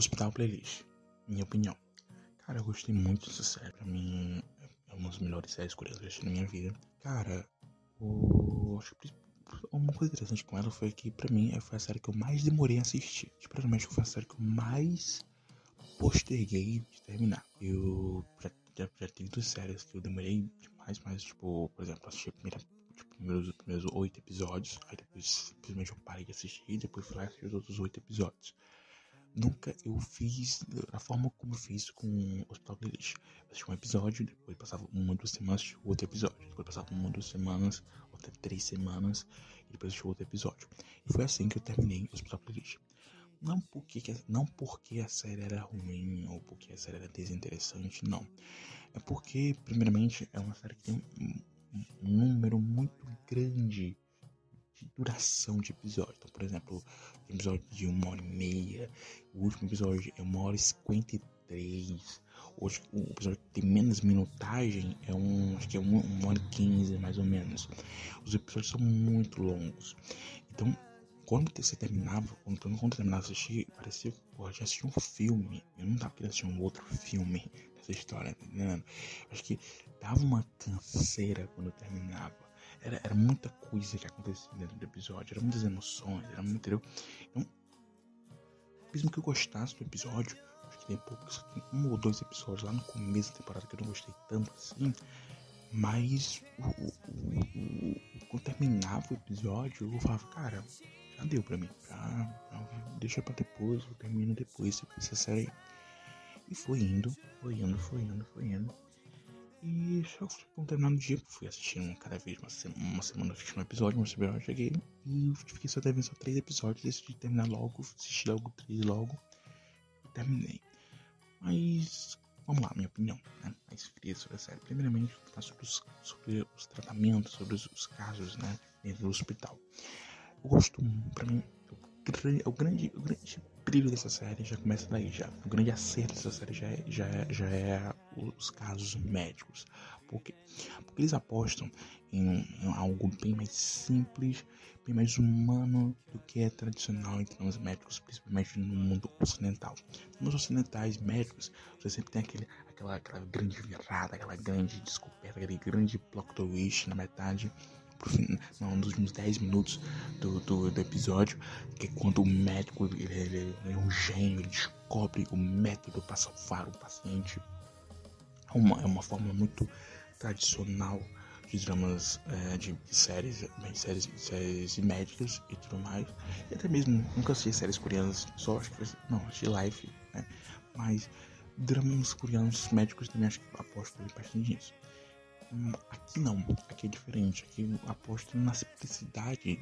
Hospital Playlist, minha opinião. Cara, eu gostei muito dessa série. Pra mim, é uma das melhores séries que eu assisti na minha vida. Cara, o... acho que uma coisa interessante com ela foi que, pra mim, foi a série que eu mais demorei a assistir. Tipo, provavelmente foi a série que eu mais posterguei de terminar. Eu já, já, já tive duas séries que eu demorei demais, mas, tipo, por exemplo, assisti a primeira tipo, primeiros, primeiros oito episódios, aí depois simplesmente eu parei de assistir, depois fui lá assistir os outros oito episódios. Nunca eu fiz da forma como eu fiz com o Hospital Playlist. Eu assisti um episódio, depois passava uma, duas semanas, assisti outro episódio. Depois passava uma, duas semanas, até três semanas, e depois assisti outro episódio. E foi assim que eu terminei o Hospital Playlist. Não porque, não porque a série era ruim ou porque a série era desinteressante, não. É porque, primeiramente, é uma série que tem um número muito grande de duração de episódio. Então, por exemplo, tem episódio de uma hora e meia, o último episódio é uma hora e cinquenta e três. Hoje o episódio que tem menos minutagem é um. acho que é uma, uma hora e quinze mais ou menos. Os episódios são muito longos. Então, quando você terminava, quando, quando eu terminava de assistir, parecia que eu já assistia um filme. Eu não tava querendo assistir um outro filme dessa história, tá entendendo? Acho que dava uma canseira quando eu terminava era, era muita coisa que acontecia dentro do episódio, eram muitas emoções, era muito, entendeu? Então, mesmo que eu gostasse do episódio, acho que tem poucos, um ou dois episódios lá no começo da temporada que eu não gostei tanto assim, mas o, o, o, quando terminava o episódio, eu falava, cara, já deu pra mim, já, deixa pra depois, eu termino depois essa série. E foi indo, foi indo, foi indo, foi indo. E só com terminar o dia, fui assistindo cada vez uma, semana, uma semana assistindo um episódio, uma semana eu cheguei e fiquei só devendo só três episódios, decidi terminar logo, assisti logo três logo e terminei. Mas vamos lá, minha opinião, né? Mais fria sobre a série. Primeiramente, falar sobre os, sobre os tratamentos, sobre os, os, casos, né? Dentro do hospital. Eu gosto, pra mim, o grande, o grande brilho dessa série já começa daí, já. O grande acerto dessa série já é, já é, já é os casos médicos. Por quê? Porque eles apostam em, em, algo bem mais simples, bem mais humano do que é tradicional em termos médicos, principalmente no mundo ocidental. Nos ocidentais médicos, você sempre tem aquele, aquela, aquela grande virada, aquela grande descoberta, aquele grande plot twist na metade não, nos últimos 10 minutos do, do, do, episódio, que é quando o médico ele, ele, é um gênio, ele descobre o método para salvar o paciente. É uma, é uma forma muito tradicional de dramas, é, de, de, séries, bem, séries, séries médicas e tudo mais. E até mesmo, nunca assisti séries coreanas, só acho que não, assisti live, né? Mas dramas coreanos médicos também acho que aposto bastante nisso. Aqui não, aqui é diferente. Aqui aposto na simplicidade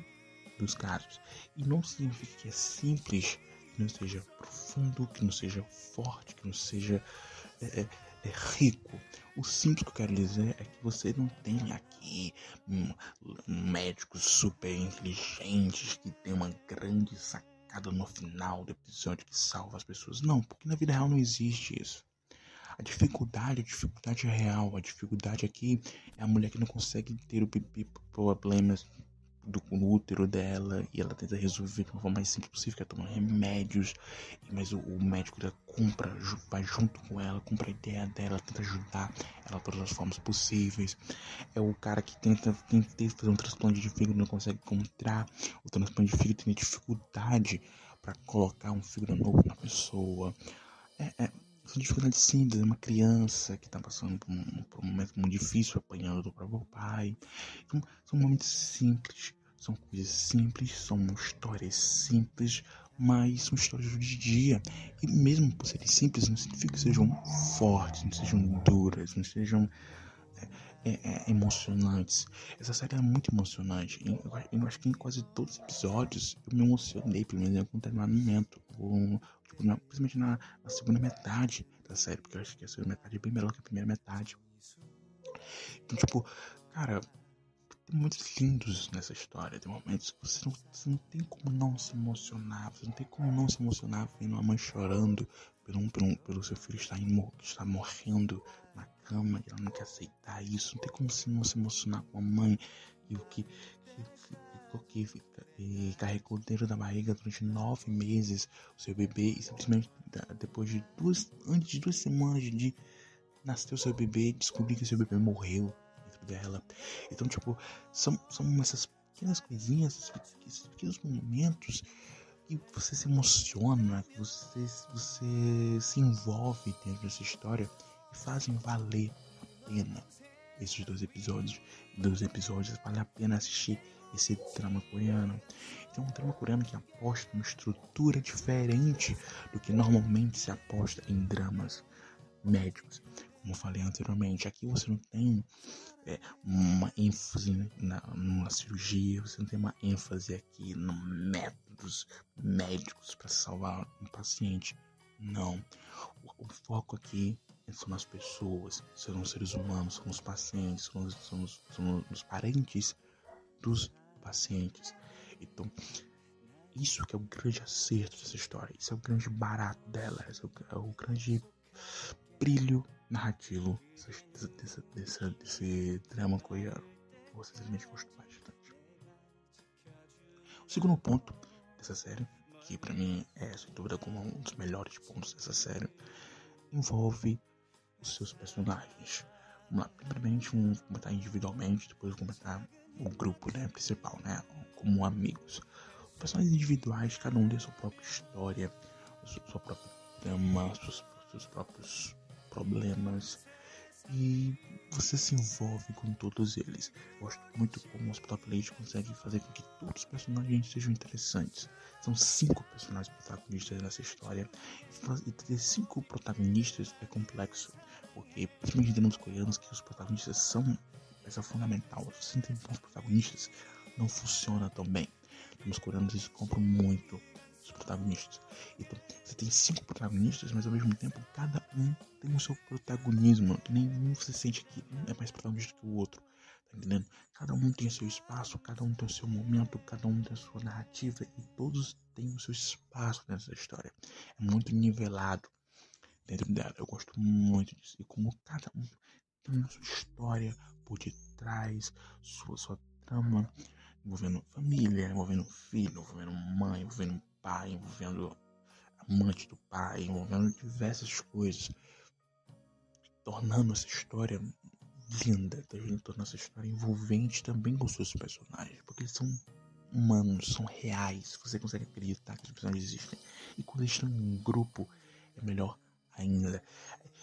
dos casos. E não significa que é simples, que não seja profundo, que não seja forte, que não seja é, é rico. O simples que eu quero dizer é que você não tem aqui um, um médicos super inteligentes que tem uma grande sacada no final do episódio que salva as pessoas. Não, porque na vida real não existe isso. A dificuldade, a dificuldade é real, a dificuldade aqui é a mulher que não consegue ter o pipi problemas do útero dela e ela tenta resolver de uma forma mais simples possível, que é tomar remédios, mas o, o médico já compra, vai junto com ela, compra a ideia dela, tenta ajudar ela todas as formas possíveis. É o cara que tenta, tenta fazer um transplante de fígado não consegue encontrar, o transplante de fígado tem dificuldade para colocar um fígado novo na pessoa. É, é, são simples, uma criança que está passando por um, por um, momento muito difícil, apanhando do próprio pai. Então, são momentos simples, são coisas simples, são histórias simples, mas são histórias do dia a dia. E mesmo por serem simples, não significa que sejam fortes, não sejam duras, não sejam é, é, é emocionantes. Essa série é muito emocionante. Eu, eu, acho que em quase todos os episódios eu me emocionei, pelo menos em algum determinado momento. Ou, tipo, na, principalmente na, na, segunda metade da série, porque eu acho que a segunda metade é bem melhor que a primeira metade. Então, tipo, cara, tem momentos lindos nessa história. Tem momentos que você não, você não tem como não se emocionar. Você não tem como não se emocionar vendo uma mãe chorando pelo, pelo, pelo seu filho estar, estar morrendo na cama e ela não quer aceitar isso. Não tem como se não se emocionar com a mãe e o que, que, que carregou dentro da barriga durante nove meses o seu bebê e simplesmente depois de duas, antes de duas semanas de nascer o seu bebê, descobriu que seu bebê morreu dentro dela. Então, tipo, são, são essas pequenas coisinhas, esses pequenos momentos que você se emociona, que você, você se envolve dentro dessa história e fazem valer a pena esses dois episódios. Dois episódios vale a pena assistir esse drama coreano. Então, um drama coreano que aposta numa estrutura diferente do que normalmente se aposta em dramas médicos. Como falei anteriormente, aqui você não tem é, uma ênfase na, na cirurgia, você não tem uma ênfase aqui no métodos médicos para salvar um paciente. Não. O, o, foco aqui são as pessoas, são os seres humanos, são os pacientes, são os, parentes dos pacientes. Então, isso que é o grande acerto dessa história, isso é o grande barato dela, esse é o, é o grande brilho narrativo desse, desse, desse, desse drama coreano. Eu sinceramente gosto bastante. O segundo ponto dessa série, que para mim é sem dúvida como um dos melhores pontos dessa série, envolve os seus personagens. Vamos lá, primeiramente vamos comentar individualmente, depois comentar o grupo né, principal, né, como amigos. Os personagens individuais, cada um tem sua própria história, sua própria trama, seus, seus próprios problemas e você se envolve com todos eles. Gosto muito como o Hospital Plate consegue fazer com que todos os personagens sejam interessantes. São cinco personagens protagonistas nessa história e ter cinco protagonistas é complexo, porque principalmente temos coreanos que os protagonistas são peça fundamental. Se não tem bons protagonistas, não funciona tão bem. Temos coreanos que compram muito os protagonistas. Então, você tem cinco protagonistas, mas ao mesmo tempo cada um tem o seu protagonismo. Nenhum você sente que é mais protagonista que o outro. Tá entendendo? Cada um tem seu espaço, cada um tem o seu momento, cada um tem a sua narrativa e todos têm o seu espaço nessa história. É muito nivelado dentro dela. Eu gosto muito disso. E como cada um tem a sua história por detrás, sua, sua trama, envolvendo família, envolvendo filho, envolvendo mãe, envolvendo pai, envolvendo amante do pai, envolvendo diversas coisas, tornando essa história linda, tá tornando essa história envolvente também com seus personagens, porque eles são humanos, são reais, você consegue acreditar que os personagens existem. E quando eles estão em um grupo, é melhor ainda.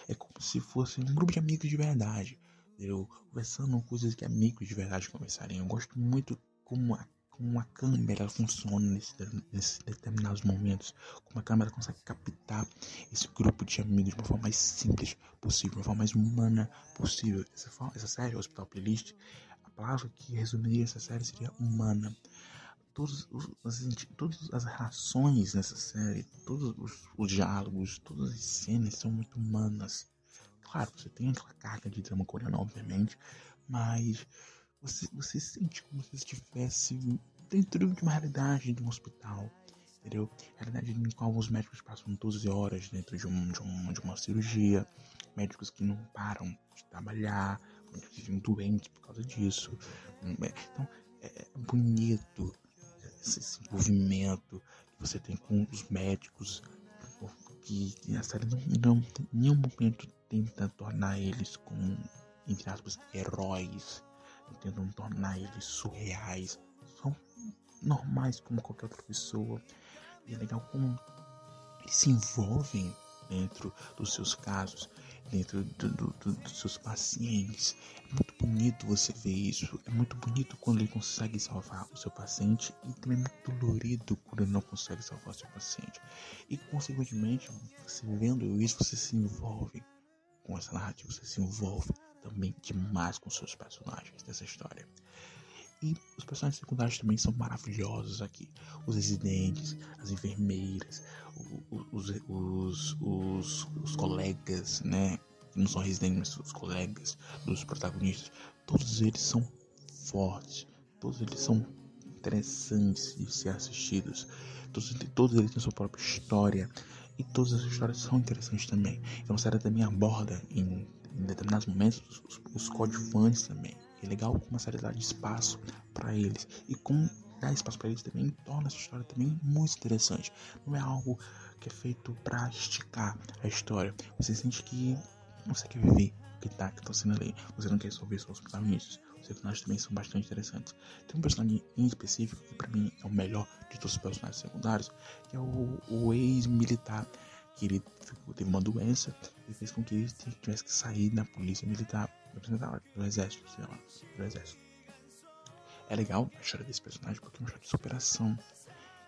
É como se fosse um grupo de amigos de verdade, entendeu? Conversando coisas que amigos de verdade conversariam. Eu gosto muito como a como a câmera funciona nesses nesse determinados momentos, como a câmera consegue captar esse grupo de amigos de uma forma mais simples possível, de uma forma mais humana possível. Essa, essa série, Hospital Playlist, a palavra que resumiria essa série seria humana. Todos os, todas as relações nessa série, todos os, os diálogos, todas as cenas são muito humanas. Claro, você tem aquela carga de drama coreano, obviamente, mas você, você sente como se estivesse dentro de uma realidade de um hospital, entendeu? Realidade em qual os médicos passam 12 horas dentro de, um, de, um, de uma cirurgia, médicos que não param de trabalhar, que vivem doentes por causa disso. Então, é, é bonito esse, envolvimento que você tem com os médicos, que, que a série não, não em nenhum momento tenta tornar eles como, entre aspas, heróis tentam tornar eles surreais. São normais como qualquer outra pessoa. E é legal como eles se envolvem dentro dos seus casos, dentro do, do, do, dos seus pacientes. É muito bonito você ver isso. É muito bonito quando ele consegue salvar o seu paciente e também é muito dolorido quando ele não consegue salvar o seu paciente. E consequentemente, você vendo isso, você se envolve com essa narrativa, você se envolve também demais com seus personagens dessa história. E os personagens secundários também são maravilhosos aqui. Os residentes, as enfermeiras, os, os, os, os colegas, né? Não são residentes, mas os colegas dos protagonistas. Todos eles são fortes. Todos eles são interessantes de ser assistidos. Todos, todos eles têm sua própria história. E todas as histórias são interessantes também. Então a série também aborda em em determinados momentos os, os coadjuvantes também. É legal como a série dá espaço para eles e como dar espaço para eles também torna essa história também muito interessante. Não é algo que é feito para esticar a história. Você sente que você quer viver o que tá, que tá sendo ali. Você não quer só ver só os protagonistas. Os personagens também são bastante interessantes. Tem um personagem em específico que para mim é o melhor de todos os personagens secundários, que é o, o ex-militar que ele teve uma doença e fez com que ele tivesse que sair da polícia militar, do exército, sei lá, do exército. É legal a história desse personagem porque é uma história de superação.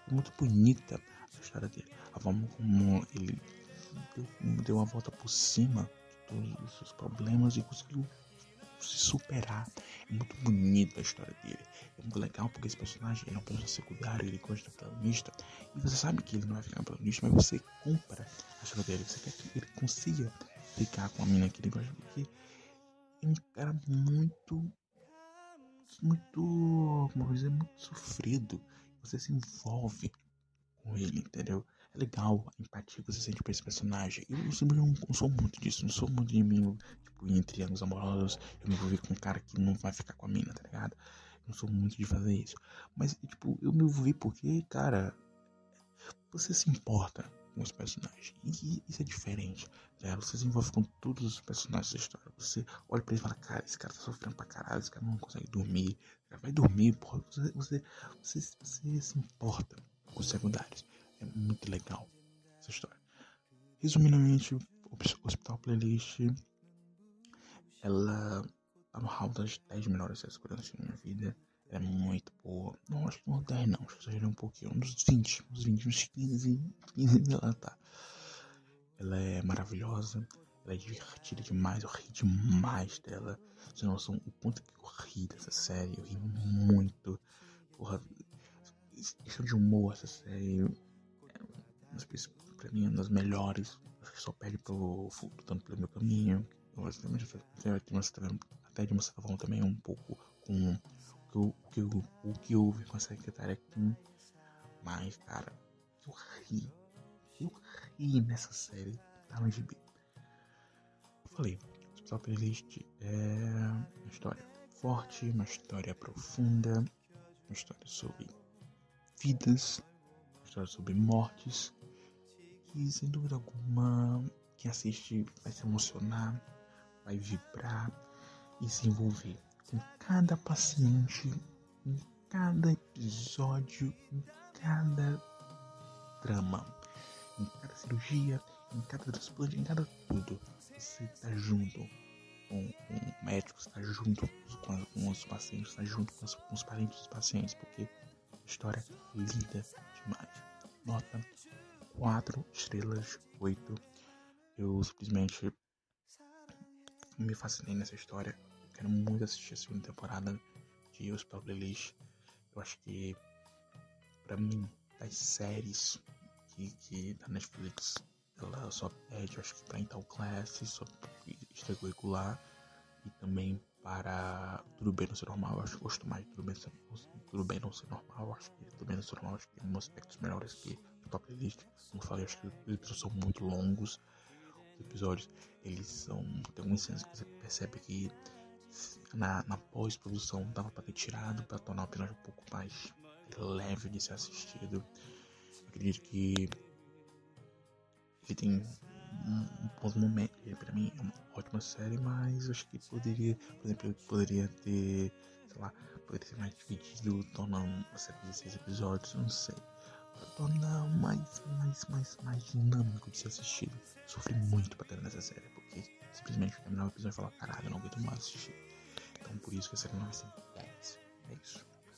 É muito bonita a história dele. A forma como ele deu, deu uma volta por cima de todos os seus problemas e conseguiu se superar. É muito bonita a história dele. É muito legal porque esse personagem é um personagem secundário, ele gosta do protagonista. E você sabe que ele não vai ficar protagonista, mas você compra a história dele. Você quer que ele consiga ficar com a mina que ele gosta. Porque é um cara muito. Muito. Como dizer, muito sofrido. Você se envolve com ele, entendeu? É legal a empatia que você sente por esse personagem. Eu, eu simplesmente não, não sou muito disso, não sou muito de mim, tipo, em triângulos amorosos, eu me envolvi com um cara que não vai ficar com a mina, tá ligado? Eu não sou muito de fazer isso. Mas, tipo, eu me envolvi porque, cara, você se importa com os personagens. E isso é diferente. Tá? Você se envolve com todos os personagens da história. Você olha pra ele e fala, cara, esse cara tá sofrendo pra caralho, esse cara não consegue dormir. Vai dormir, porra. Você, você, você, você se importa com os secundários. É muito legal essa história. Resumidamente, Hospital Playlist ela tá no hall das 10 melhores coreanas da minha vida. Ela é muito boa. Não, acho que não 10 não, acho que um pouquinho. Uns 20, uns 20, uns 15, 15 ela tá. Ela é maravilhosa, ela é divertida demais, eu ri demais dela. Você não noção o quanto que eu ri dessa série, eu ri muito. Porra, questão de humor essa série pra mim, é uma das melhores. Acho que só perde pro tanto pelo meu caminho. Até de uma certa forma também um pouco com o que, o, o que houve com a secretária Kim. Mas, cara, eu ri. Eu ri nessa série da tá GB. Eu falei, Hospital Playlist é uma história forte, uma história profunda, uma história sobre vidas, uma história sobre mortes, que sem dúvida alguma quem assiste vai se emocionar, vai vibrar e se envolver com cada paciente, em cada episódio, em cada drama, em cada cirurgia, em cada transplante, em cada tudo. Você está junto com, o médico, está junto com, com, os pacientes, está junto com os, com os parentes dos pacientes, porque a história é linda demais. Nota 4 estrelas, 8. Eu simplesmente me fascinei nessa história. Quero muito assistir a segunda temporada de Hospital Playlist. Eu acho que, pra mim, das séries que, que da Netflix, ela só pede, acho que pra Intel Class, só extracurricular e também para Tudo Bem Não Ser Normal. Eu acho que gosto mais de Tudo Bem, tudo bem Não Ser Normal. Acho que Tudo Bem Não Ser Normal acho que tem um aspectos melhores que top playlist. Como eu falei, acho que os episódios são muito longos. Os episódios, eles são. Tem algumas cenas que você percebe que na, na pós-produção dava para ter tirado para tornar o episódio um pouco mais leve de ser assistido. Acredito que ele tem um, um bons momentos. Pra mim é uma ótima série, mas acho que poderia, por exemplo, poderia ter, sei lá, poderia ser mais dividido, tornar uma série de seis episódios, não sei tornar mais, mais, mais, mais dinâmico de ser assistido. Sofri muito pra terminar essa série, porque simplesmente terminar o episódio e falar, caralho, eu não aguento mais assistir. Então por isso que a série não vai ser 10. É isso.